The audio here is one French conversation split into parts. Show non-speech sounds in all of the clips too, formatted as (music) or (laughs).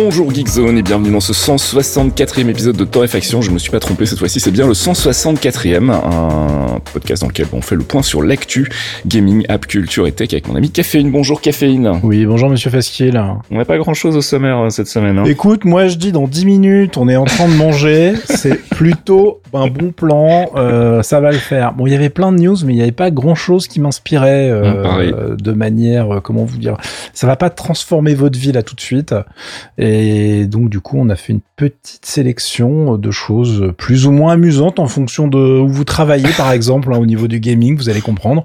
Bonjour Geekzone et bienvenue dans ce 164e épisode de Torréfaction. Je me suis pas trompé cette fois-ci, c'est bien le 164e, un podcast dans lequel on fait le point sur l'actu, gaming, app, culture et tech avec mon ami Caféine. Bonjour Caféine. Oui, bonjour Monsieur Fasquier On n'a pas grand-chose au sommaire euh, cette semaine. Hein. Écoute, moi je dis dans 10 minutes, on est en train de manger, (laughs) c'est plutôt un bon plan, euh, ça va le faire. Bon, il y avait plein de news, mais il n'y avait pas grand-chose qui m'inspirait euh, de manière, comment vous dire, ça va pas transformer votre vie là tout de suite. Et donc du coup, on a fait une petite sélection de choses plus ou moins amusantes en fonction de où vous travaillez, par exemple, hein, au niveau du gaming, vous allez comprendre.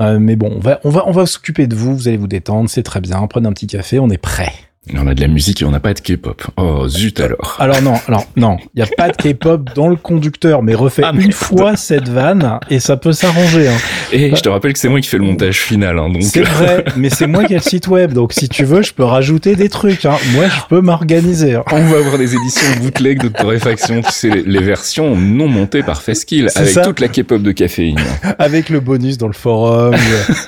Euh, mais bon, on va, on va, on va s'occuper de vous. Vous allez vous détendre, c'est très bien. Prenez un petit café, on est prêt. On a de la musique et on n'a pas de K-pop. Oh zut alors. Alors non, alors non, il y a pas de (laughs) K-pop dans le conducteur, mais refais ah, une fois cette vanne et ça peut s'arranger. Hein. Et je te rappelle que c'est moi qui fais le montage final, hein, donc. C'est vrai, (laughs) mais c'est moi qui ai le site web, donc si tu veux, je peux rajouter des trucs. Hein. Moi, je peux m'organiser. Hein. On va avoir des éditions bootleg de torréfaction, tu sais, les, versions non montées par Feskill, avec toute la K-pop de caféine. Avec le bonus dans le forum,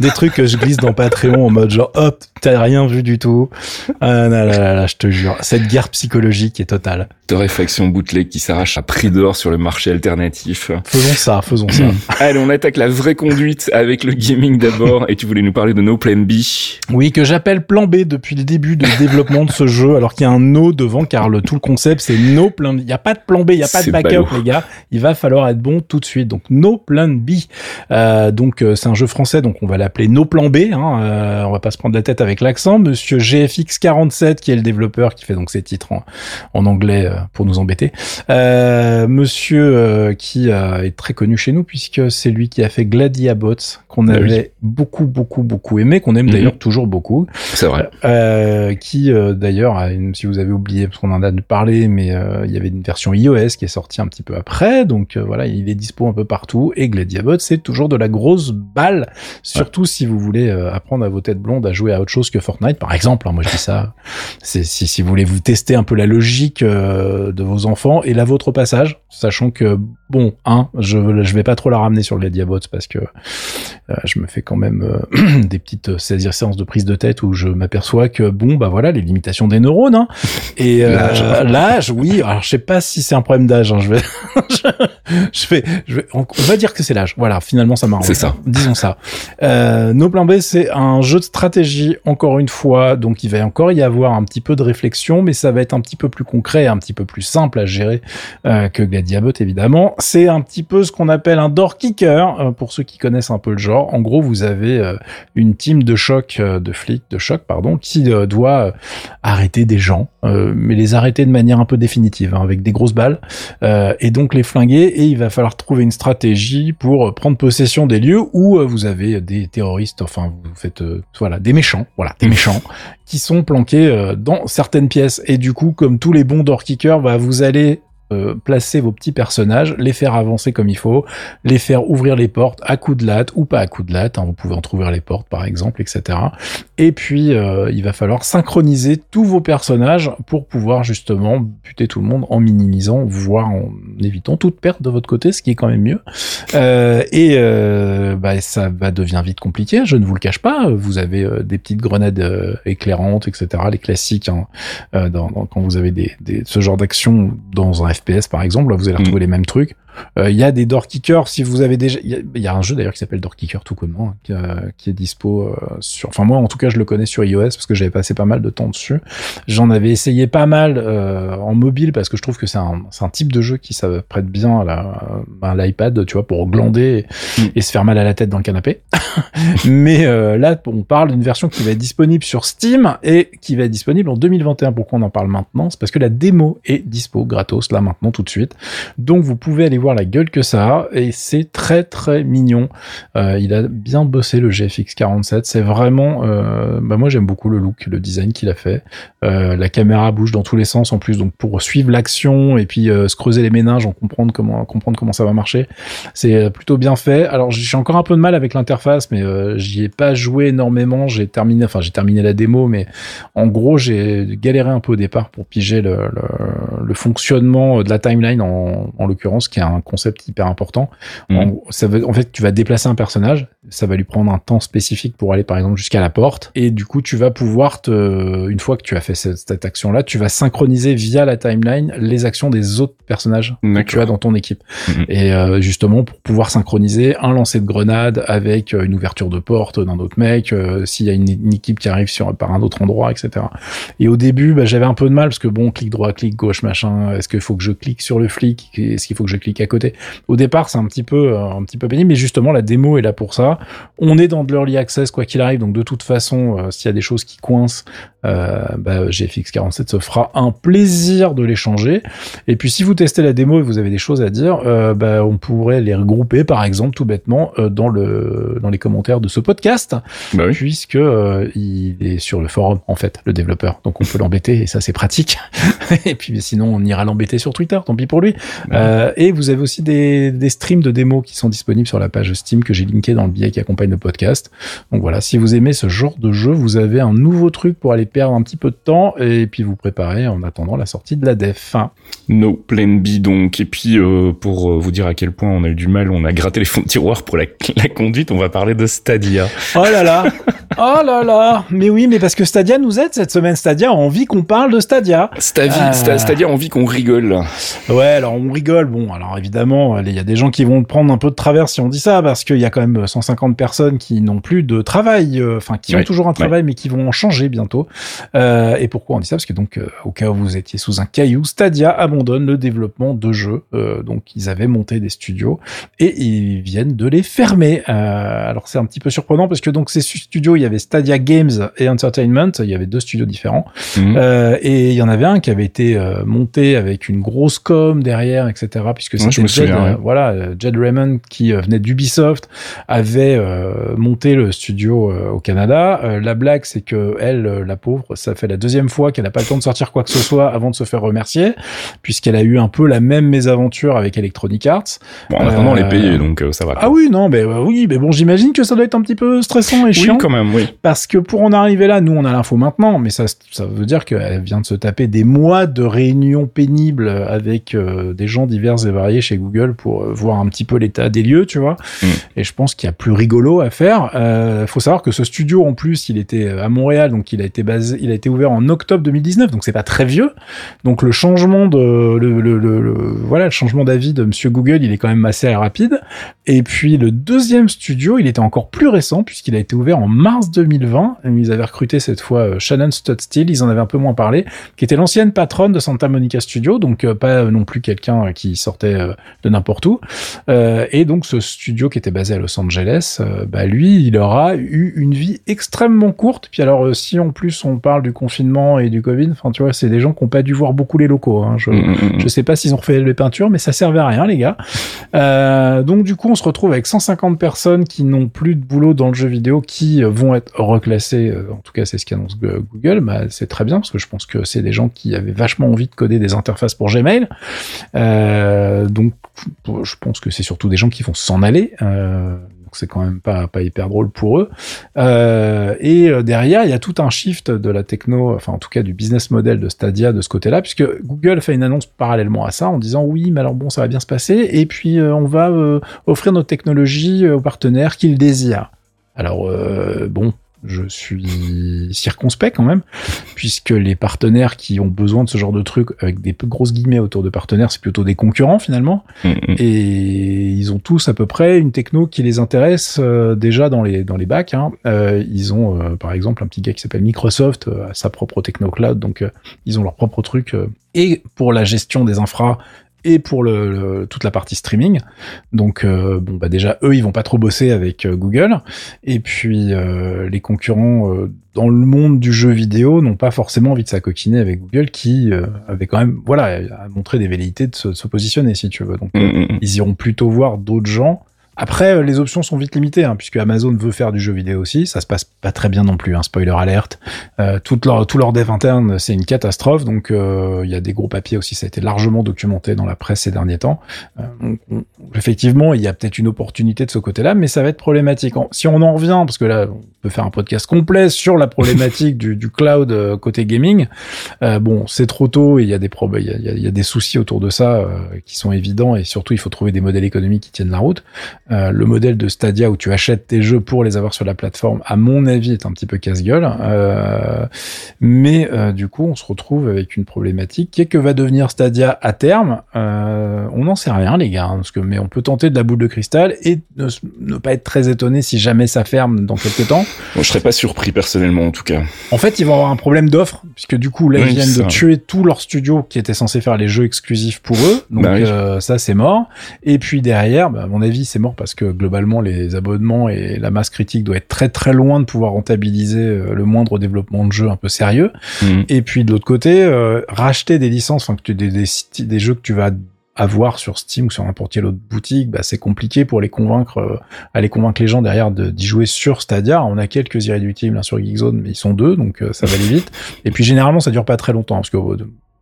des trucs que je glisse dans Patreon en mode genre hop, t'as rien vu du tout. Euh, là, là, là, je te jure, cette guerre psychologique est totale. Torréfaction bootleg qui s'arrache à prix d'or sur le marché alternatif. Faisons ça, faisons ça. (clears throat) Allez, on attaque la vraie conduite avec le gaming d'abord. Et tu voulais nous parler de No Plan B. Oui, que j'appelle Plan B depuis le début de développement de ce jeu, alors qu'il y a un No devant, car le tout le concept c'est No Plan B. Il n'y a pas de Plan B, il n'y a pas de backup, les gars. Il va falloir être bon tout de suite. Donc No Plan B. Euh, donc euh, c'est un jeu français, donc on va l'appeler No Plan B. Hein. Euh, on va pas se prendre la tête avec l'accent. Monsieur GFX47 qui est le développeur qui fait donc ces titres en, anglais euh, pour nous embêter. Euh, monsieur euh, qui est très connu chez nous puisque c'est lui qui a fait Gladiabots qu'on bah avait beaucoup beaucoup beaucoup aimé, qu'on aime mhm. d'ailleurs toujours beaucoup. C'est vrai. qui d'ailleurs, si vous avez oublié parce qu'on en a parlé, mais il y avait une version iOS qui est sortie un petit peu après, donc voilà, il est dispo un peu partout et Gladiabots c'est toujours de la grosse balle, surtout si vous voulez apprendre à vos têtes blondes à jouer à autre chose que Fortnite par exemple. Hein, moi je dis ça, si, si vous voulez vous tester un peu la logique euh, de vos enfants et la vôtre au passage, sachant que bon, un, je je vais pas trop la ramener sur les Diabots parce que euh, je me fais quand même euh, (clears throat) des petites séances de prise de tête où je m'aperçois que bon bah voilà les limitations des neurones hein, (laughs) et l'âge, oui, alors je sais pas si c'est un problème d'âge, hein, je vais (laughs) je, vais je vais on, va dire que c'est l'âge. Voilà, finalement ça marche. C'est ça. Disons ça. Euh, No Plan B c'est un jeu de stratégie encore une fois, donc il va encore y avoir un petit peu de réflexion, mais ça va être un petit peu plus concret, un petit peu plus simple à gérer euh, que Gladiabot évidemment. C'est un petit peu ce qu'on appelle un door kicker euh, pour ceux qui connaissent un peu le genre. En gros, vous avez euh, une team de choc, de flics, de choc pardon, qui doit arrêter des gens, mais les arrêter de manière un peu définitive, hein, avec des grosses balles, et donc les flinguer. Et il va falloir trouver une stratégie pour prendre possession des lieux où vous avez des terroristes, enfin vous faites voilà des méchants, voilà des méchants qui sont planqués dans certaines pièces. Et du coup, comme tous les bons door kickers, bah, vous allez euh, placer vos petits personnages, les faire avancer comme il faut, les faire ouvrir les portes à coups de latte ou pas à coups de latte, hein, vous pouvez ouvrir les portes par exemple, etc. Et puis euh, il va falloir synchroniser tous vos personnages pour pouvoir justement buter tout le monde en minimisant, voire en évitant toute perte de votre côté, ce qui est quand même mieux. Euh, et bah, ça va devient vite compliqué, je ne vous le cache pas. Vous avez des petites grenades éclairantes, etc. Les classiques hein, dans, quand vous avez des, des ce genre d'action dans un FPS par exemple, là vous allez retrouver mm. les mêmes trucs. Euh, il y a des door kickers si vous avez déjà. Il y, a un jeu d'ailleurs qui s'appelle Door Kicker tout comment, hein, qui, est dispo euh, sur. Enfin moi en tout cas je le connais sur iOS parce que j'avais passé pas mal de temps dessus. J'en avais essayé pas mal euh, en mobile parce que je trouve que c'est un, un, type de jeu qui ça prête bien à l'iPad, tu vois, pour glander mm. et, se faire mal à la tête dans le canapé. (laughs) Mais là on parle d'une version qui va être disponible sur Steam et qui va être disponible en 2021. Pourquoi on en parle maintenant? C'est parce que la démo est dispo gratos là maintenant tout de suite. Donc vous pouvez aller voir la gueule que ça a et c'est très très mignon. Euh, il a bien bossé le GFX 47. C'est vraiment, euh, bah moi j'aime beaucoup le look, le design qu'il a fait. Euh, la caméra bouge dans tous les sens en plus, donc pour suivre l'action et puis se creuser les méninges, en comprendre comment comprendre comment ça va marcher, c'est plutôt bien fait. Alors j'ai encore un peu de mal avec l'interface, mais j'y ai pas joué énormément. J'ai terminé, enfin j'ai terminé la démo, mais en gros j'ai galéré un peu au départ pour piger le, fonctionnement de la timeline en, en l'occurrence, qui est un concept hyper important. En, Mhm. ça veut, en fait, tu vas déplacer un personnage, ça va lui prendre un temps spécifique pour aller par exemple jusqu'à la porte, et du coup tu vas pouvoir te, une fois que tu as fait cette, cette action-là, tu vas synchroniser via la timeline les actions des autres personnages que tu as dans ton équipe. Mhm. Et euh, justement pour pouvoir synchroniser un lancer de grenade avec euh, une ouverture de porte d'un autre mec, euh, s'il y a une, une équipe qui arrive sur par un autre endroit, etc. Et au début, bah, j'avais un peu de mal parce que bon, clic droit, clic gauche, machin. Est-ce qu'il faut que je clique sur le flic? Est-ce qu'il faut que je clique à côté Au départ, c'est un petit peu, euh, un petit peu pénible, mais justement, la démo est là pour ça. On est dans de l'early access quoi qu'il arrive, donc de toute façon, euh, s'il y a des choses qui coincent, euh, bah, GFX 47 se fera un plaisir de les changer. Et puis, si vous testez la démo et vous avez des choses à dire, euh, bah, on pourrait les regrouper, par exemple, tout bêtement, dans le, dans les commentaires de ce podcast Bah oui. puisque il est sur le forum en fait, le développeur. Donc on peut l'embêter et ça c'est pratique. (laughs) et puis sinon on ira l'embêter sur Twitter, tant pis pour lui. Euh, et vous avez aussi des, des streams de démos qui sont disponibles sur la page Steam que j'ai linké dans le billet qui accompagne le podcast. Donc voilà, si vous aimez ce genre de jeu, vous avez un nouveau truc pour aller perdre un petit peu de temps et puis vous préparer en attendant la sortie de la def. No Plan B donc. Et puis euh, pour euh, vous dire à quel point on a eu du mal, on a gratté les fonds de tiroir pour la, (laughs) la conduite, on va parler de Stadia. Oh là là (laughs) (laughs) Oh là là Mais oui, mais parce que Stadia nous aide cette semaine. Stadia a envie qu'on parle de Stadia. Stadia, Ah. Sta- Stadia a envie qu'on rigole. Ouais, alors on rigole. Bon, alors évidemment, il y a des gens qui vont prendre un peu de travers si on dit ça, parce qu'il y a quand même 150 personnes qui n'ont plus de travail, euh, enfin qui ont toujours un travail, mais qui vont en changer bientôt. Euh, et pourquoi on dit ça? Parce que donc, euh, au cas où vous étiez sous un caillou, Stadia abandonne le développement de jeux. Euh, donc, ils avaient monté des studios et ils viennent de les fermer. Euh, alors, c'est un petit peu surprenant parce que donc ces studios, il y avait Stadia Games et Entertainment. Il y avait deux studios différents. Mhm. Euh, et il y en avait un qui avait été euh, monté avec une grosse com derrière, etc. Puisque Ouais, c'était me Jed, euh, ouais. voilà, euh, Jed Raymond qui euh, venait d'Ubisoft avait euh, monté le studio euh, au Canada. Euh, la blague, c'est que elle, la pauvre, ça fait la deuxième fois qu'elle a pas le temps de sortir quoi que ce soit avant de se faire remercier, puisqu'elle a eu un peu la même mésaventure avec Electronic Arts. Bon, en attendant, on les payer, donc euh, ça va. Ah oui, non, mais oui, mais bon, j'imagine que ça doit être un petit peu stressant et chiant. quand même, oui. Parce que pour en arriver là, nous on a l'info maintenant, mais ça, ça veut dire qu'elle vient de se taper des mois de réunions pénibles avec euh, des gens divers et variés chez Google pour euh, voir un petit peu l'état des lieux, tu vois. Mm. Et je pense qu'il y a plus rigolo à faire. Euh, faut savoir que ce studio, en plus, il était à Montréal, donc il a été basé, il a été ouvert en octobre 2019, donc c'est pas très vieux. Donc le changement de, le, le- le- le- voilà, le changement d'avis de Monsieur Google, il est quand même assez rapide. Et puis le deuxième studio, il était encore plus récent puisqu'il a été ouvert en mars 2020. Et Ils avaient recruté cette fois euh, Shannon Studstill, ils en avaient un peu moins parlé, qui était l'ancienne patronne de Santa Monica Studio, donc euh, pas non plus quelqu'un euh, qui sortait de n'importe où. Et donc ce studio qui était basé à Los Angeles, bah lui, il aura eu une vie extrêmement courte. Puis alors si en plus on parle du confinement et du Covid, enfin tu vois, c'est des gens qui n'ont pas dû voir beaucoup les locaux. Hein, je, Mm, mm, mm. je sais pas s'ils ont refait les peintures, mais ça servait à rien, les gars. Euh, donc du coup, on se retrouve avec 150 personnes qui n'ont plus de boulot dans le jeu vidéo, qui euh, être reclassées. euh, en tout cas, c'est ce qu'annonce Google. Bah, c'est très bien parce que je pense que c'est des gens qui avaient vachement envie de coder des interfaces pour Gmail. Euh, donc, je pense que c'est surtout des gens qui vont s'en aller. Euh, donc c'est quand même pas, pas hyper drôle pour eux. Et derrière, il y a tout un shift de la techno, enfin en tout cas du business model de Stadia de ce côté-là, puisque Google fait une annonce parallèlement à ça en disant oui, mais alors bon, ça va bien se passer, et puis on va offrir notre technologie euh, aux partenaires qu'ils désirent. Alors euh, bon, je suis circonspect quand même, puisque les partenaires qui ont besoin de ce genre de truc, avec des grosses guillemets autour de partenaires, c'est plutôt des concurrents finalement. Mm, mm. Et ils ont tous à peu près une techno qui les intéresse euh, déjà dans les dans les bacs. Hein. Euh, ils ont euh, par exemple un petit gars qui s'appelle Microsoft, sa propre techno cloud, donc ils ont leur propre truc. Et pour la gestion des infras et pour le, toute la partie streaming. Donc euh, bon bah déjà eux ils vont pas trop bosser avec euh, Google et puis euh, les concurrents dans le monde du jeu vidéo n'ont pas forcément envie de s'acoquiner avec Google qui avait quand même voilà a montré des velléités de se, se positionner si tu veux. Donc mm, mm, mm. ils iront plutôt voir d'autres gens après, euh, les options sont vite limitées, hein, puisque Amazon veut faire du jeu vidéo aussi. Ça se passe pas très bien non plus, hein, spoiler alerte. Euh, tout leur, tout leur dev interne, c'est une catastrophe. Donc, euh, il y a des gros papiers aussi. Ça a été largement documenté dans la presse ces derniers temps. Euh, effectivement, il y a peut-être une opportunité de ce côté-là, mais ça va être problématique. Si on en revient, parce que là, on peut faire un podcast complet sur la problématique (laughs) du, du, cloud côté gaming. bon, c'est trop tôt et il y a des il y a, y a, des soucis autour de ça qui sont évidents et surtout, il faut trouver des modèles économiques qui tiennent la route. Euh, le modèle de Stadia où tu achètes tes jeux pour les avoir sur la plateforme, à mon avis, est un petit peu casse-gueule. Euh, mais euh, du coup, on se retrouve avec une problématique qui est que va devenir Stadia à terme. on n'en sait rien, les gars, hein, parce que mais on peut tenter de la boule de cristal et ne, pas être très étonné si jamais ça ferme dans quelques temps. Bon, je serais pas surpris personnellement, en tout cas. En fait, ils vont avoir un problème d'offre, puisque du coup, là, ils viennent de tuer tout leur studio qui était censé faire les jeux exclusifs pour eux. Donc bah ça, c'est mort. Et puis derrière, bah, à mon avis, c'est mort parce que globalement les abonnements et la masse critique doit être très très loin de pouvoir rentabiliser euh, le moindre développement de jeu un peu sérieux. Mhm. Et puis de l'autre côté, euh, racheter des licences, enfin que tu, des, des, des jeux que tu vas avoir sur Steam ou sur n'importe quelle autre boutique, bah, c'est compliqué pour les convaincre, euh, aller convaincre les gens derrière d'y jouer sur Stadia. On a quelques irréductibles là, sur Geekzone, mais ils sont deux, donc ça va aller vite. Et puis généralement, ça dure pas très longtemps parce que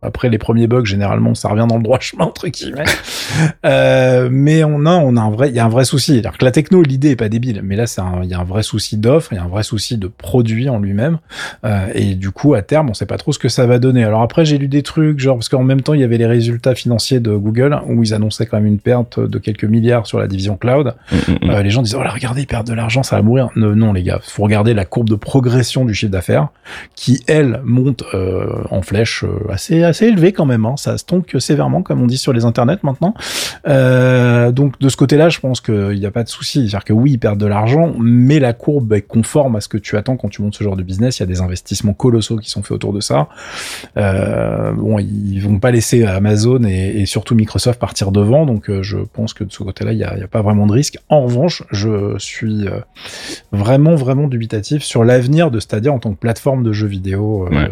après les premiers bugs, généralement, ça revient dans le droit chemin entre guillemets. (laughs) euh, mais on a, on a un vrai, il y a un vrai souci. C'est-à-dire que la techno, l'idée est pas débile, mais là, c'est il y a un vrai souci d'offre, il y a un vrai souci de produit en lui-même. Euh, et du coup, à terme, on sait pas trop ce que ça va donner. Alors après, j'ai lu des trucs, genre parce qu'en même temps, il y avait les résultats financiers de Google où ils annonçaient quand même une perte de quelques milliards sur la division cloud. Mm, mm, mm. Euh, les gens disaient, oh là, regardez, ils perdent de l'argent, ça va mourir. Non, non, les gars, faut regarder la courbe de progression du chiffre d'affaires qui, elle, monte euh, en flèche euh, assez assez élevé quand même. Hein. Ça stonk sévèrement, comme on dit sur les internets maintenant. Euh, donc de ce côté-là, je pense qu'il n'y a pas de souci. C'est-à-dire que oui, ils perdent de l'argent, mais la courbe est conforme à ce que tu attends quand tu montes ce genre de business. Il y a des investissements colossaux qui sont faits autour de ça. Euh, bon, ils vont pas laisser Amazon et, surtout Microsoft partir devant. Donc euh, je pense que de ce côté-là, il n'y a, a, pas vraiment de risque. En revanche, je suis euh, vraiment, vraiment dubitatif sur l'avenir de Stadia en tant que plateforme de jeux vidéo. Ouais.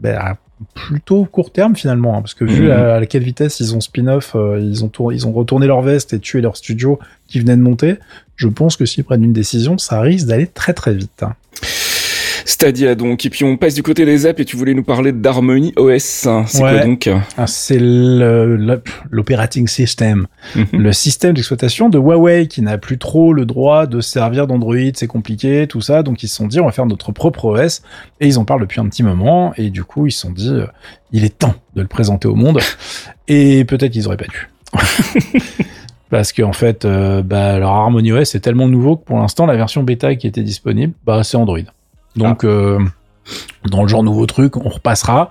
Ben, à plutôt court terme finalement, hein, parce que vu mhm. à, quelle vitesse ils ont spin-off, euh, ils ont ils ont retourné leur veste et tué leur studio qui venait de monter, je pense que s'ils prennent une décision, ça risque d'aller très très vite. Hein. Stadia donc. Et puis on passe du côté des apps et tu voulais nous parler d'Harmony OS. C'est quoi donc? Ah, C'est l'operating system, mhm. le système d'exploitation de Huawei qui n'a plus trop le droit de servir d'Android, c'est compliqué, tout ça. Donc ils se sont dit on va faire notre propre OS et ils en parlent depuis un petit moment et du coup ils se sont dit euh, il est temps de le présenter au monde (laughs) et peut-être qu'ils auraient pas dû. (laughs) parce qu'en fait, euh, bah, leur Harmony OS est tellement nouveau que pour l'instant, la version bêta qui était disponible, bah, c'est Android. Donc, ah. euh, dans le genre nouveau truc, on repassera.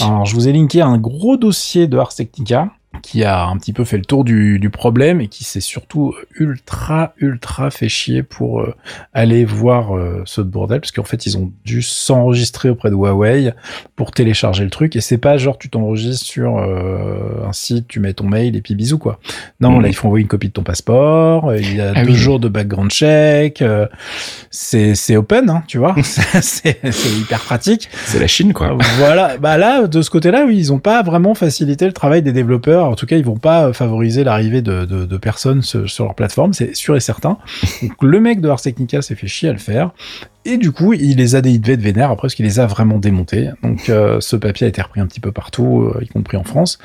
Alors, je vous ai linké un gros dossier de Ars Technica qui a un petit peu fait le tour du, du problème et qui s'est surtout ultra ultra fait chier pour euh, aller voir euh, ce bordel. Parce qu'en fait ils ont dû s'enregistrer auprès de Huawei pour télécharger le truc. Et c'est pas genre tu t'enregistres sur euh, un site tu mets ton mail et puis bisous quoi. Non là mhm. il faut envoyer une copie de ton passeport. Il y a ah deux jours de background check c'est c'est open hein, tu vois. (laughs) C'est hyper pratique. C'est la Chine quoi. Voilà. Bah là de ce côté là oui ils ont pas vraiment facilité le travail des développeurs en tout cas, ils vont pas favoriser l'arrivée de, personnes sur, leur plateforme, c'est sûr et certain. Donc, le mec de Ars Technica s'est fait chier à le faire. Et du coup, il les a déhydrés de vénère après ce qu'il les a vraiment démontés. Donc euh, ce papier a été repris un petit peu partout, euh, y compris en France.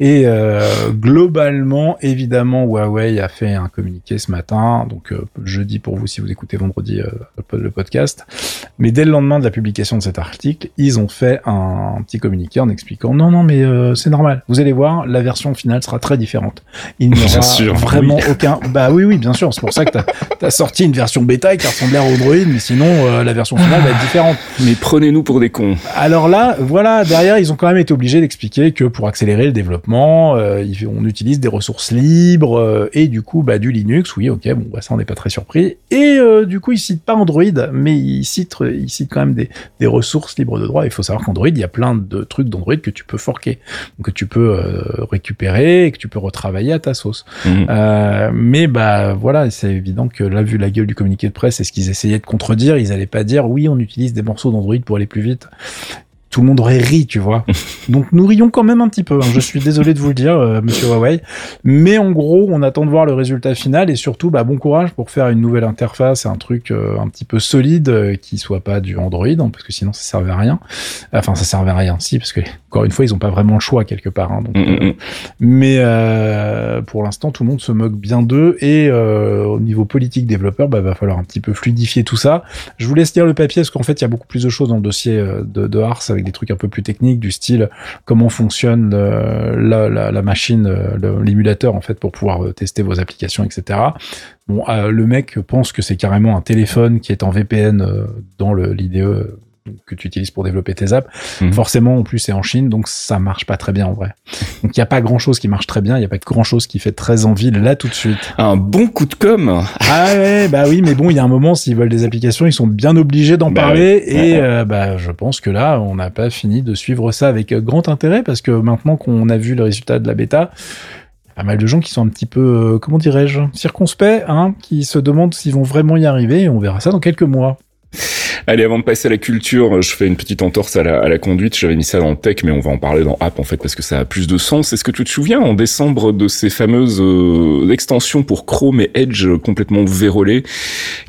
Et euh, globalement, évidemment, Huawei a fait un communiqué ce matin, donc jeudi pour vous si vous écoutez vendredi le podcast. Mais dès le lendemain de la publication de cet article, ils ont fait un, petit communiqué en expliquant non, non, mais c'est normal. Vous allez voir, la version finale sera très différente. Il n'y aura vraiment aucun. Bah oui, oui, bien sûr. C'est pour ça que t'as as sorti une version bêta qui ressemblait à Android, mais sinon euh, la version finale va être différente. (laughs) Mais prenez-nous pour des cons. Alors là, voilà, derrière, ils ont quand même été obligés d'expliquer que pour accélérer le développement, euh, on utilise des ressources libres euh, et du coup, bah, du Linux. Oui, ok, bon, bah, ça on n'est pas très surpris. Et du coup, ils citent pas Android, mais ils citent, ils citent quand même des, des ressources libres de droit. Il faut savoir qu'Android, il y a plein de trucs d'Android que tu peux forquer, que tu peux récupérer et que tu peux retravailler à ta sauce. Mhm. mais bah voilà, c'est évident que là, vu la gueule du communiqué de presse et ce qu'ils essayaient de contredire, ils allaient pas dire oui, on utilise des morceaux d'Android pour aller plus vite tout le monde aurait ri, tu vois. (laughs) Donc nous rions quand même un petit peu. Hein. Je suis désolé de vous le dire, euh, Monsieur Huawei, mais en gros, on attend de voir le résultat final et surtout, bah, bon courage pour faire une nouvelle interface, un truc euh, un petit peu solide euh, qui soit pas du Android, hein, parce que sinon ça servait à rien. Enfin, ça servait à rien, si, parce que encore une fois, ils ont pas vraiment le choix quelque part. Hein, donc, Mm, mm, mm. mais pour l'instant, tout le monde se moque bien d'eux et au niveau politique développeur, bah, va falloir un petit peu fluidifier tout ça. Je vous laisse lire le papier parce qu'en fait, il y a beaucoup plus de choses dans le dossier de, de Ars avec des trucs un peu plus techniques du style comment fonctionne euh, la, machine, euh, l'émulateur en fait pour pouvoir euh, tester vos applications, etc. Bon, le mec pense que c'est carrément un téléphone qui est en VPN dans l'IDE que tu utilises pour développer tes apps. Mhm. Forcément, en plus, c'est en Chine, donc ça marche pas très bien en vrai. (laughs) Donc il y a pas grand chose qui marche très bien, il y a pas grand chose qui fait très envie là tout de suite. Un bon coup de com. Ah ouais, bah oui, mais bon, il y a un moment, s'ils veulent des applications, ils sont bien obligés d'en Bah parler. Et Ouais, euh, bah, je pense que là, on n'a pas fini de suivre ça avec euh, grand intérêt parce que maintenant qu'on a vu le résultat de la bêta. Pas mal de gens qui sont un petit peu, euh, comment dirais-je, circonspects, hein, qui se demandent s'ils vont vraiment y arriver. Et on verra ça dans quelques mois. Allez, avant de passer à la culture, je fais une petite entorse à la, à la conduite. J'avais mis ça dans tech, mais on va en parler dans app en fait parce que ça a plus de sens. Est-ce que tu te souviens en décembre de ces fameuses euh, extensions pour Chrome et Edge complètement vérolées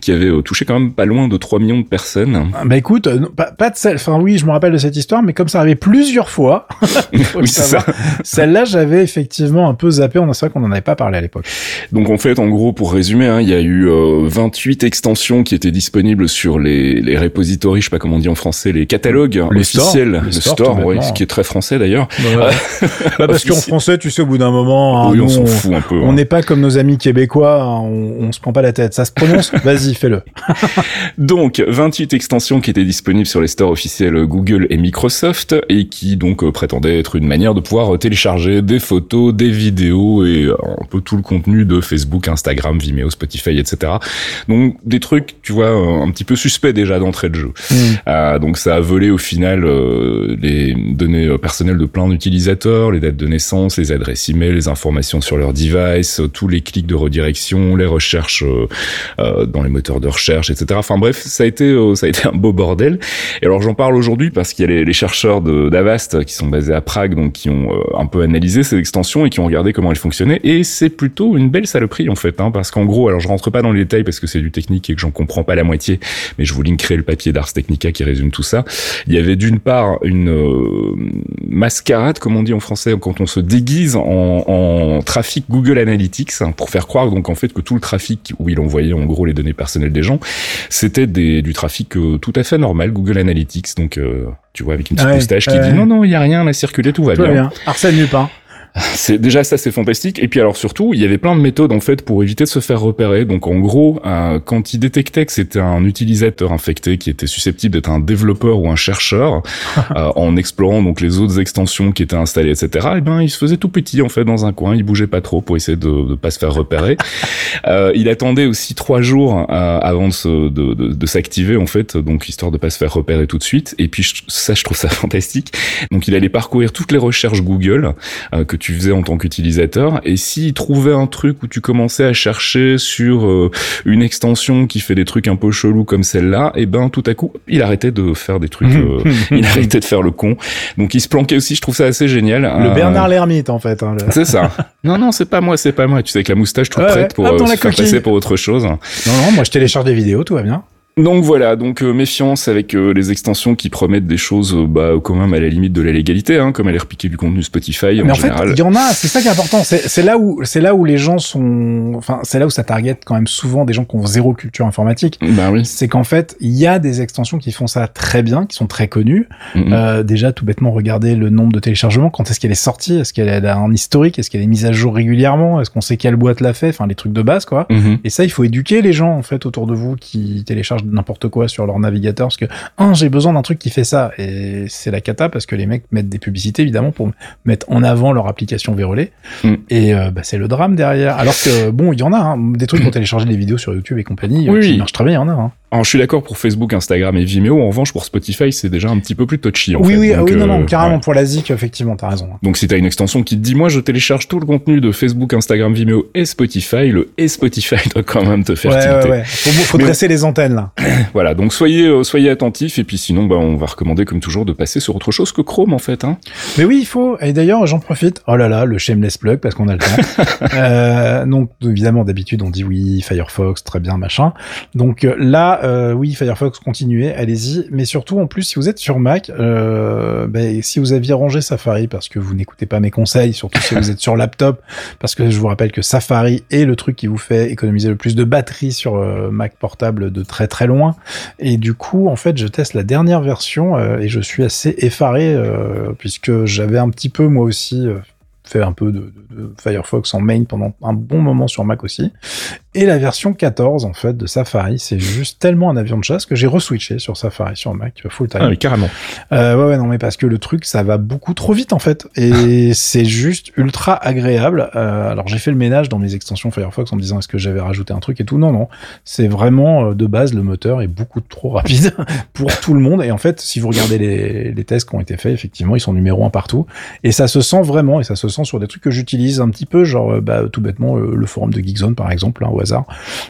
qui avaient euh, touché quand même pas loin de 3 millions de personnes? Ah, Bah écoute, euh, non, pas, pas de celle. Enfin oui, je me rappelle de cette histoire, mais comme ça arrivait plusieurs fois, (laughs) (laughs) Oui, ça. Celle-là, j'avais effectivement un peu zappé. On a vrai qu'on en avait pas parlé à l'époque. Donc en fait, en gros, pour résumer, hein, il y a eu euh, 28 extensions qui étaient disponibles sur les, les repositories, je sais pas comment on dit en français, les catalogues Les officiels, Les le stores, store, ouais, bêtement. ce qui est très français d'ailleurs. (laughs) Bah, parce qu'en français, tu sais, au bout d'un moment, oui, on nous, s'en on- un peu. on hein. n'est pas comme nos amis québécois. on, on se prend pas la tête. Ça se prononce (laughs) Vas-y, fais-le. Donc, 28 extensions qui étaient disponibles sur les stores officiels Google et Microsoft et qui donc euh, prétendaient être une manière de pouvoir euh, télécharger des photos, des vidéos et euh, un peu tout le contenu de Facebook, Instagram, Vimeo, Spotify, etc. Donc, des trucs, tu vois, un petit peu suspects déjà d'entrée de jeu. Euh, donc ça a volé au final euh, les données euh, personnelles de plein d'utilisateurs, les dates de naissance, les adresses email, les informations sur leur device, tous les clics de redirection, les recherches dans les moteurs de recherche, etc. Enfin bref, ça a été ça a été un beau bordel. Et alors j'en parle aujourd'hui parce qu'il y a les, les chercheurs d'Avast qui sont basés à Prague, donc qui ont un peu analysé ces extensions et qui ont regardé comment elles fonctionnaient. Et c'est plutôt une belle saloperie en fait, hein, parce qu'en gros, alors je rentre pas dans les détails parce que c'est du technique et que j'en comprends pas la moitié, mais je vous linkerai le papier d'Ars Technica qui résume tout ça. Il y avait d'une part une euh, mascarade, comme on dit en français, quand on se déguise en, en trafic Google Analytics hein, pour faire croire donc en fait que tout le trafic où il envoyait en gros les données personnelles des gens, c'était du trafic euh, tout à fait normal Google Analytics. Donc euh, tu vois avec une petite Ouais, moustache qui dit non non il y a rien à circuler tout va Tout bien. bien. Arsène Lupin. (laughs) C'est déjà ça, c'est fantastique. Et puis alors surtout, il y avait plein de méthodes en fait pour éviter de se faire repérer. Donc en gros, euh, quand il détectait que c'était un utilisateur infecté qui était susceptible d'être un développeur ou un chercheur, (laughs) euh, en explorant donc les autres extensions qui étaient installées, etc. Et ben il se faisait tout petit en fait dans un coin, il bougeait pas trop pour essayer de, de pas se faire repérer. (laughs) Euh, il attendait aussi trois jours euh, avant de, se- de, de, de s'activer en fait, donc histoire de pas se faire repérer tout de suite. Et puis je- ça, je trouve ça fantastique. Donc il allait parcourir toutes les recherches Google euh, que tu faisais en tant qu'utilisateur. Et s'il trouvait un truc où tu commençais à chercher sur euh, une extension qui fait des trucs un peu chelous comme celle-là, et ben tout à coup, il arrêtait de faire des trucs, euh, (laughs) il arrêtait de faire le con. Donc il se planquait aussi. Je trouve ça assez génial. Le Euh, Bernard l'ermite, en fait. hein, le- C'est ça. (laughs) Non, non, c'est pas moi, c'est pas moi. Tu sais, avec la moustache toute Ouais, prête pour Hop, euh, se faire passer pour autre chose. Non, non, moi je télécharge des vidéos, tout va bien. Donc voilà, donc euh, méfiance avec euh, les extensions qui promettent des choses euh, bah, quand même à la limite de la légalité, hein, comme aller repiquer du contenu Spotify en Mais en fait, général. il y en a, c'est ça qui est important. C'est là où, c'est là où les gens sont, enfin, c'est là où ça target quand même souvent des gens qui ont zéro culture informatique. Bah oui. C'est qu'en fait, il y a des extensions qui font ça très bien, qui sont très connues. Mhm. Euh, déjà, tout bêtement, regarder le nombre de téléchargements. Quand est-ce qu'elle est sortie Est-ce qu'elle a un historique Est-ce qu'elle est mise à jour régulièrement Est-ce qu'on sait quelle boîte l'a fait Enfin, les trucs de base, quoi. Mhm. Et ça, il faut éduquer les gens, en fait, autour de vous qui téléchargent n'importe quoi sur leur navigateur parce que un j'ai besoin d'un truc qui fait ça et c'est la cata parce que les mecs mettent des publicités évidemment pour mettre en avant leur application vérolée Mm. et euh, bah, c'est le drame derrière. Alors que bon il y en a hein, des trucs pour télécharger des vidéos sur YouTube et compagnie euh, Oui, qui oui. marchent très bien, il y en a. Hein. Alors, je suis d'accord pour Facebook, Instagram et Vimeo. En revanche, pour Spotify, c'est déjà un petit peu plus touchy. En Oui fait. oui ah Donc, oui non euh, non carrément ouais. pour la ZIC effectivement t'as raison. Donc si t'as une extension qui te dit moi je télécharge tout le contenu de Facebook, Instagram, Vimeo et Spotify, le et Spotify (laughs) doit quand même te faire Ouais, tilter. ouais, ouais. Faut, faut Mais- dresser les antennes là. (clears throat) Voilà, donc soyez euh, soyez attentifs et puis sinon bah on va recommander comme toujours de passer sur autre chose que Chrome en fait hein. Mais oui, il faut. Et d'ailleurs, j'en profite. Oh là là, le shameless plug parce qu'on a le temps. (laughs) euh, donc évidemment, d'habitude, on dit oui, Firefox, très bien, machin. Donc euh, là, euh, oui, Firefox, continuez, allez-y. Mais surtout, en plus, si vous êtes sur Mac, euh, ben, si vous aviez rangé Safari parce que vous n'écoutez pas mes conseils, surtout si vous êtes sur laptop, parce que je vous rappelle que Safari est le truc qui vous fait économiser le plus de batterie sur Mac portable de très très Et du coup, en fait, je teste la dernière version euh, et je suis assez effaré euh, puisque j'avais un petit peu moi aussi euh, fait un peu de, Firefox en main pendant un bon moment sur Mac aussi. Et la version 14 en fait de Safari, c'est juste tellement un avion de chasse que j'ai reswitché sur Safari sur Mac full time. Ah oui, carrément. Euh, ouais, ouais, non, mais parce que le truc, ça va beaucoup trop vite en fait, et (laughs) c'est juste ultra agréable. Euh, alors j'ai fait le ménage dans mes extensions Firefox en me disant est-ce que j'avais rajouté un truc et tout? Non, non, c'est vraiment euh, de base le moteur est beaucoup trop rapide (laughs) pour tout le monde. Et en fait, si vous regardez les, les tests qui ont été faits, effectivement, ils sont numéro un partout, et ça se sent vraiment, et ça se sent sur des trucs que j'utilise un petit peu, genre euh, bah, tout bêtement euh, le forum de Geekzone par exemple, hein, au hasard,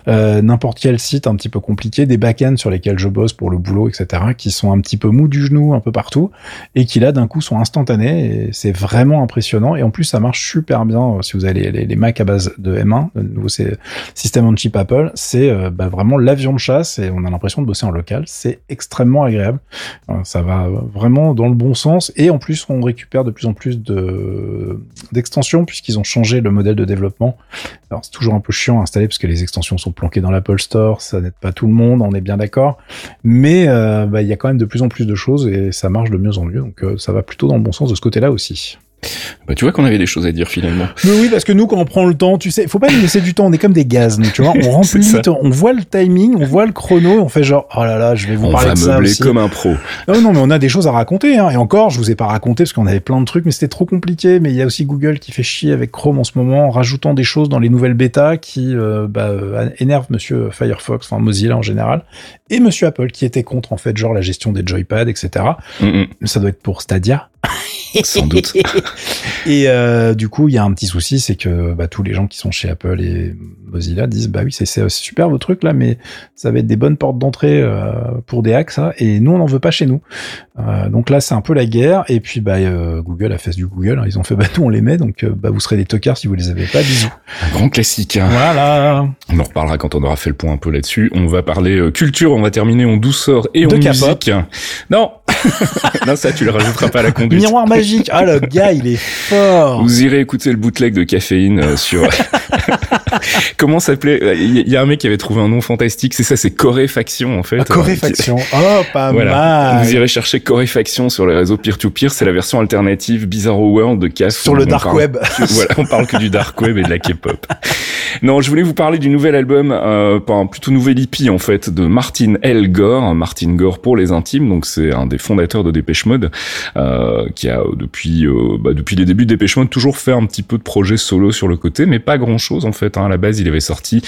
euh, n'importe quel site un petit peu compliqué, des backends sur lesquels je bosse pour le boulot, etc., qui sont un petit peu mous du genou un peu partout, et qui là d'un coup sont instantanés, et c'est vraiment impressionnant, et en plus ça marche super bien euh, si vous avez les, les, les Mac à base de M1, de nouveau système on chip Apple, c'est bah, vraiment l'avion de chasse, et on a l'impression de bosser en local, c'est extrêmement agréable, ça va vraiment dans le bon sens, et en plus on récupère de plus en plus de d'extensions, puisqu'ils ont changé le modèle de développement, alors c'est toujours un peu chiant à installer parce que les extensions sont planquées dans l'Apple Store, ça n'aide pas tout le monde, on est bien d'accord. Mais euh, bah, il y a quand même de plus en plus de choses et ça marche de mieux en mieux, donc euh, ça va plutôt dans le bon sens de ce côté-là aussi. Bah tu vois qu'on avait des choses à dire finalement. Mais oui, parce que nous, quand on prend le temps, tu sais, faut pas nous laisser du temps, on est comme des gaz, nous, tu vois, on (laughs) remplit, ça. on voit le timing, on voit le chrono, on fait genre, oh là là, je vais vous On parler va de ça meubler aussi. comme un pro. Non, non, mais on a des choses à raconter. Hein. Et encore, je vous ai pas raconté parce qu'on avait plein de trucs, mais c'était trop compliqué. Mais il y a aussi Google qui fait chier avec Chrome en ce moment, en rajoutant des choses dans les nouvelles bêtas qui euh, bah, euh, énervent Monsieur Firefox, enfin Mozilla en général, et Monsieur Apple qui était contre en fait genre la gestion des joypads, etc. Mm, mm. Ça doit être pour Stadia. (laughs) (laughs) Sans doute. (laughs) Et euh, du coup, il y a un petit souci, c'est que bah, tous les gens qui sont chez Apple et Mozilla disent bah oui, c'est super vos trucs là, mais ça va être des bonnes portes d'entrée euh, pour des hacks, ça, et nous on n'en veut pas chez nous. Euh, donc là, c'est un peu la guerre. Et puis bah euh, Google a fait du Google, hein, ils ont fait (laughs) bah nous on les met, donc euh, bah vous serez des tocards si vous les avez pas. Bisous. Un grand classique. hein. Voilà. On en reparlera quand on aura fait le point un peu là-dessus. On va parler euh, culture, on va terminer en douceur et De en musique. Non, non ça tu le rajouteras pas à la conduite. Miroir magique. Ah le gars, il est fort. Vous irez écouter le bootleg de caféine euh, sur (laughs) comment s'appelait euh, Il y a un mec qui avait trouvé un nom fantastique. C'est ça, c'est Coréfaction en fait. Ah, Coréfaction. Oh, pas (laughs) Voilà. mal. Vous irez chercher Coréfaction sur les réseaux peer-to-peer. C'est la version alternative Bizarro World de CAF. Sur le dark parle- web. (laughs) voilà, on parle que du dark web et de la K-pop. Non, je voulais vous parler du nouvel album, euh, pas un plutôt nouvel hippie en fait, de Martin L. Gore. Martin Gore pour les intimes, donc c'est un des fondateurs de Dépêche Mode, euh, qui a euh, depuis euh, bah, depuis les débuts de Dépêche Mode toujours fait un petit peu de projets solo sur le côté, mais pas grand chose en fait. Hein. À la base, il avait sorti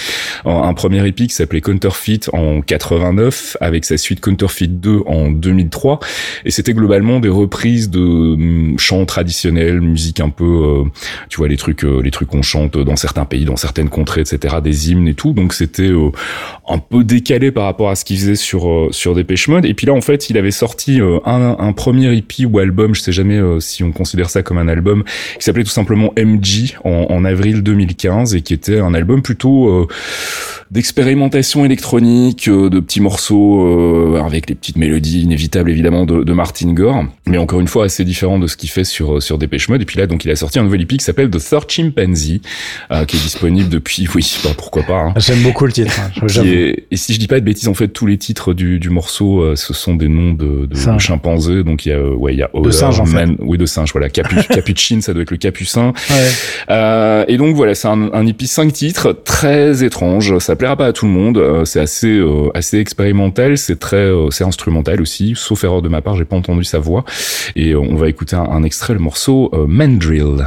un, un premier hippie qui s'appelait Counterfeit en 89, avec sa suite Counterfeit 2 en 2003, et c'était globalement des reprises de hum, chants traditionnels, musique un peu, euh, tu vois les trucs, euh, les trucs qu'on chante dans certains pays, dans certaines contrées, etc., des hymnes et tout. Donc c'était euh, un peu décalé par rapport à ce qu'il faisait sur euh, sur Dépêche. Et puis là, en fait, il avait sorti euh, un, premier EP ou album, je sais jamais euh, si on considère ça comme un album, qui s'appelait tout simplement MG en, en avril 2015 et qui était un album plutôt euh, d'expérimentation électronique, euh, de petits morceaux euh, avec les petites mélodies inévitables évidemment de, de Martin Gore, mais encore une fois assez différent de ce qu'il fait sur euh, sur Dépêche Mode. Et puis là, donc il a sorti un nouvel EP qui s'appelle The Third Chimpanzee, euh, qui est disponible depuis, (laughs) oui, bah, pourquoi pas. Hein. J'aime beaucoup le titre. hein, est- et si je dis pas de bêtises, en fait, tous les titres du, du morceau, euh, ce sont des noms de, de chimpanzés. Donc il y a, ouais, il y a Oler, singes, en fait. Man- oui, de singes. Voilà, Capu, (laughs) Capuchin, ça doit être le Capucin. Ouais. Euh, et donc voilà, c'est un, un EP 5 titres, très étrange. Ça plaira pas à tout le monde. c'est assez assez expérimental, c'est très c'est instrumental aussi. Sauf erreur de ma part, j'ai pas entendu sa voix. Et on va écouter un, un extrait, le morceau Mandrill.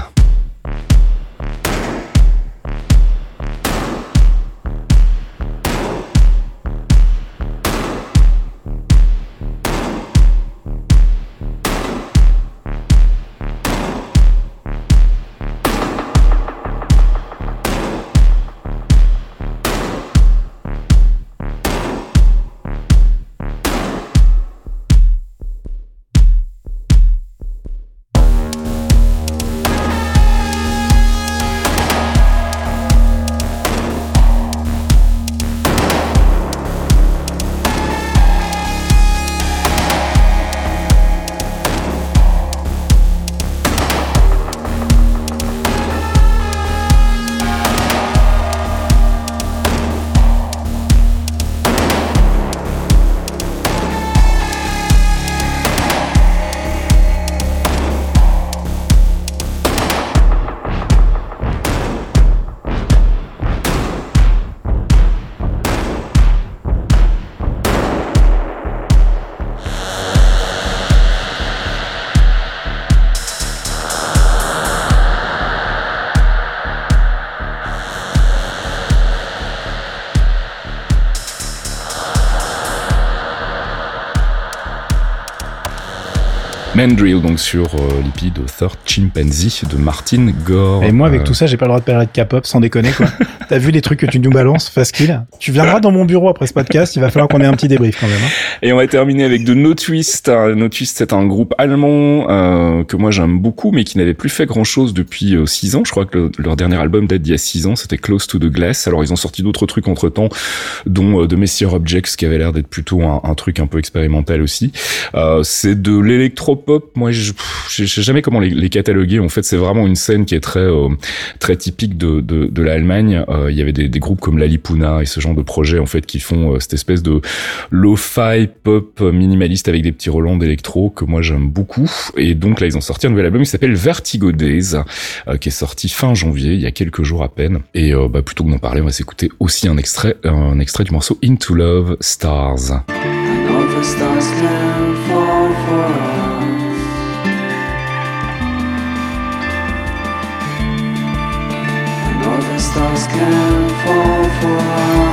Mandrill, donc sur euh, l'hippie de Third Chimpanzee de Martin Gore. Et moi, avec euh, tout ça, j'ai pas le droit de parler de K-pop, sans déconner, quoi. (laughs) T'as vu les trucs que tu nous balances, Faskill Tu viendras dans mon bureau après ce podcast, il va falloir qu'on ait un petit débrief quand même. Hein. Et on va terminer avec de No Twist. No Twist, c'est un groupe allemand euh, que moi j'aime beaucoup, mais qui n'avait plus fait grand-chose depuis 6 ans. Je crois que leur dernier album date d'il y a 6 ans, c'était Close to the Glass. Alors ils ont sorti d'autres trucs entre-temps, dont The Messier Objects, qui avait l'air d'être plutôt un, truc un peu expérimental aussi. c'est de l'électropop moi, je, je sais jamais comment les, cataloguer. En fait, c'est vraiment une scène qui est très euh, très typique de de, de l'Allemagne. Euh, il y avait des, groupes comme Lalipuna et ce genre de projets en fait qui font euh, cette espèce de lo-fi pop minimaliste avec des petits relents d'électro que moi j'aime beaucoup. Et donc là, ils ont sorti un nouvel album qui s'appelle Vertigo Days, qui est sorti fin janvier, il y a quelques jours à peine. Et bah, plutôt que d'en parler, on va s'écouter aussi un extrait un extrait du morceau Into Love Stars. stars. stars can fall for us.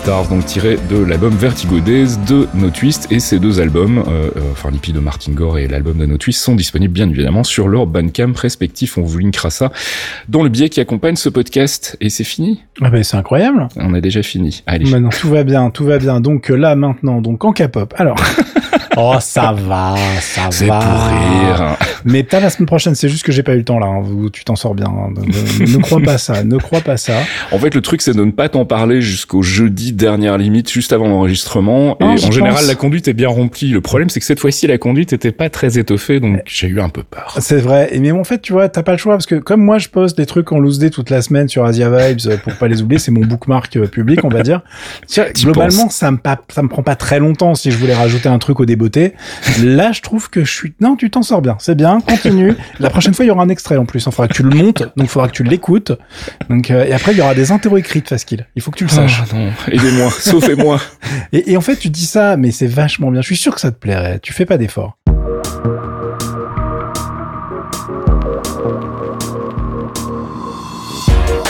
Donc tiré de l'album Vertigo Days de No Twist. Et ces deux albums, euh, euh enfin l'hippie de Martin Gore et l'album de No Twist, sont disponibles bien évidemment sur leur Bandcamp respectif. On vous linkera ça dans le biais qui accompagne ce podcast. Et c'est fini. Ah ben c'est incroyable. On a déjà fini. Allez. Maintenant tout va bien, tout va bien. Donc là maintenant, donc en K-pop. Alors. (laughs) oh ça va, ça va. C'est pour rire. Mais t'as la semaine prochaine. C'est juste que j'ai pas eu le temps là. Hein. Tu t'en sors bien. Hein. Ne, crois pas ça. Ne crois pas ça. En fait, le truc c'est de ne pas t'en parler jusqu'au jeudi dernière limite juste avant l'enregistrement. Et en général, la conduite est bien remplie. Le problème, c'est que cette fois-ci, la conduite était pas très étoffée, donc j'ai eu un peu peur. C'est vrai. Et mais en fait, tu vois, t'as pas le choix parce que comme moi, je poste des trucs en loose day toute la semaine sur Asia Vibes euh, pour pas les oublier. C'est mon bookmark euh, public, on va dire. (laughs) globalement, ça me pas, ça me prend pas très longtemps si je voulais rajouter un truc au début beauté. Là, je trouve que je suis. Non, tu t'en sors bien. C'est bien. Continue. La prochaine fois, il y aura un extrait en plus. Il faudra que tu le montes, donc il faudra que tu l'écoutes. Donc euh, et après, il y aura des interros écrites, Faskill. Il faut que tu le saches. Ah, non, aidez-moi, sauvez-moi. (laughs) Et, et en fait, tu dis ça, mais c'est vachement bien. Je suis sûr que ça te plairait. Tu fais pas d'efforts.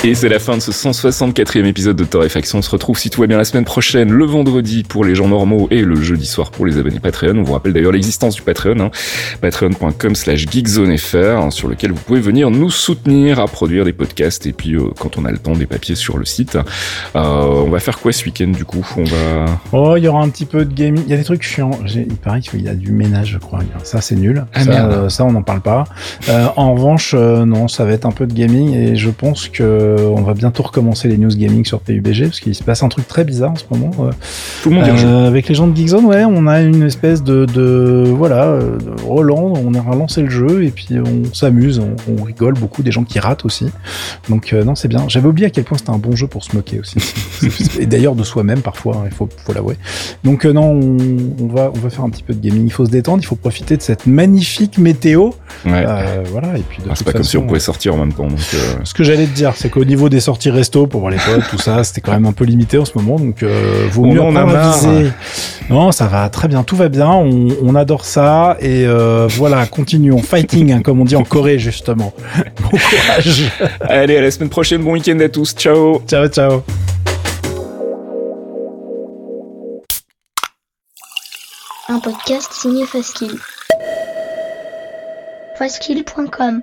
Et c'est la fin de ce 164e épisode de Torréfaction. On se retrouve si tout va bien la semaine prochaine, le vendredi pour les gens normaux et le jeudi soir pour les abonnés Patreon. On vous rappelle d'ailleurs l'existence du Patreon, hein, patreon.com slash geekzonefr, hein, sur lequel vous pouvez venir nous soutenir à produire des podcasts et puis euh, quand on a le temps des papiers sur le site. Euh, on va faire quoi ce week-end du coup? On va... Oh, il y aura un petit peu de gaming. Il y a des trucs chiants. Il paraît qu'il y a du ménage, je crois. Ça, c'est nul. Ah, ça, merde. euh, ça, on n'en parle pas. En revanche, non, ça va être un peu de gaming et je pense que on va bientôt recommencer les news gaming sur PUBG parce qu'il se passe un truc très bizarre en ce moment. Euh, Tout le monde euh, avec les gens de Geekzone, ouais, on a une espèce de, de voilà, euh, de relan. On a relancé le jeu et puis on s'amuse, on, on rigole beaucoup. Des gens qui ratent aussi. Donc euh, non, c'est bien. J'avais oublié à quel point c'était un bon jeu pour se moquer aussi. (laughs) et d'ailleurs de soi-même parfois, hein, il faut, faut l'avouer. Donc euh, non, on, on va on va faire un petit peu de gaming. Il faut se détendre, il faut profiter de cette magnifique météo. Ouais. Euh, voilà. Et puis de Ah, c'est pas comme si on pouvait sortir en même temps. Donc, euh, ce que j'allais te dire, c'est qu'au niveau des sorties resto pour voir les potes, tout ça, c'était quand même un peu limité en ce moment, donc euh, vaut On mieux en a apprendre à marre. viser. Non, ça va très bien, tout va bien, on, on adore ça et euh, voilà, continuons fighting, hein, comme on dit en Corée justement. (laughs) Bon courage. Allez, à la semaine prochaine. Bon week-end à tous. Ciao. ciao, ciao. Un podcast signé Faskill. Faskill.com